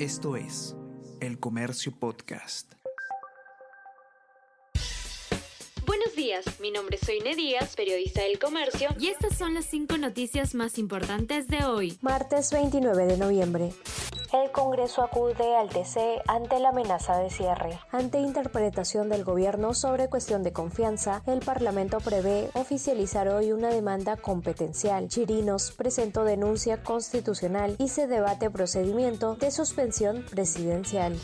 Esto es El Comercio Podcast. Buenos días, mi nombre es Soine Díaz, periodista del Comercio, y estas son las cinco noticias más importantes de hoy. Martes 29 de noviembre. El Congreso acude al TC ante la amenaza de cierre. Ante interpretación del gobierno sobre cuestión de confianza, el Parlamento prevé oficializar hoy una demanda competencial. Chirinos presentó denuncia constitucional y se debate procedimiento de suspensión presidencial.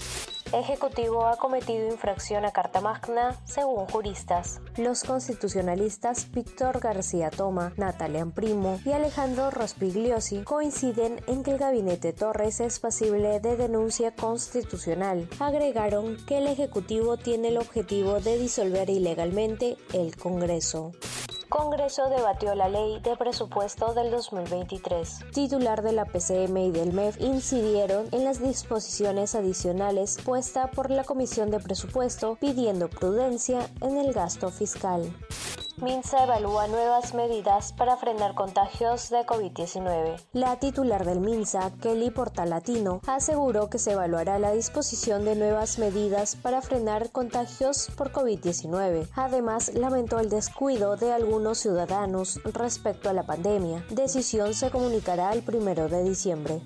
Ejecutivo ha cometido infracción a Carta Magna, según juristas. Los constitucionalistas Víctor García Toma, Natalia Primo y Alejandro Rospigliosi coinciden en que el gabinete Torres es pasible de denuncia constitucional. Agregaron que el Ejecutivo tiene el objetivo de disolver ilegalmente el Congreso. Congreso debatió la ley de presupuesto del 2023. Titular de la PCM y del MEF incidieron en las disposiciones adicionales puesta por la Comisión de Presupuesto pidiendo prudencia en el gasto fiscal. Minsa evalúa nuevas medidas para frenar contagios de COVID-19. La titular del Minsa, Kelly Portalatino, aseguró que se evaluará la disposición de nuevas medidas para frenar contagios por COVID-19. Además, lamentó el descuido de algunos ciudadanos respecto a la pandemia. Decisión se comunicará el primero de diciembre.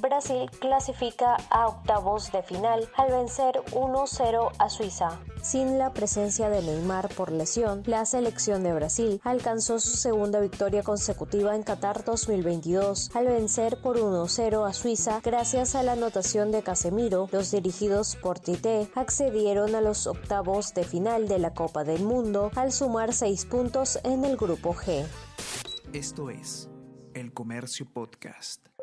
Brasil clasifica a octavos de final al vencer 1-0 a Suiza. Sin la presencia de Neymar por lesión, la selección de Brasil alcanzó su segunda victoria consecutiva en Qatar 2022 al vencer por 1-0 a Suiza gracias a la anotación de Casemiro. Los dirigidos por Tite accedieron a los octavos de final de la Copa del Mundo al sumar seis puntos en el grupo G. Esto es El Comercio Podcast.